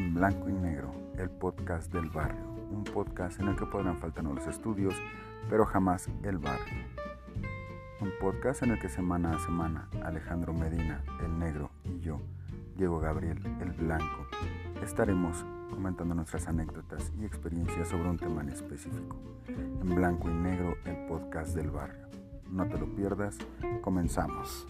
En Blanco y Negro, el podcast del barrio, un podcast en el que podrán faltar los estudios, pero jamás el barrio. Un podcast en el que semana a semana Alejandro Medina, el negro, y yo, Diego Gabriel, el blanco, estaremos comentando nuestras anécdotas y experiencias sobre un tema en específico. En Blanco y Negro, el podcast del barrio. No te lo pierdas, comenzamos.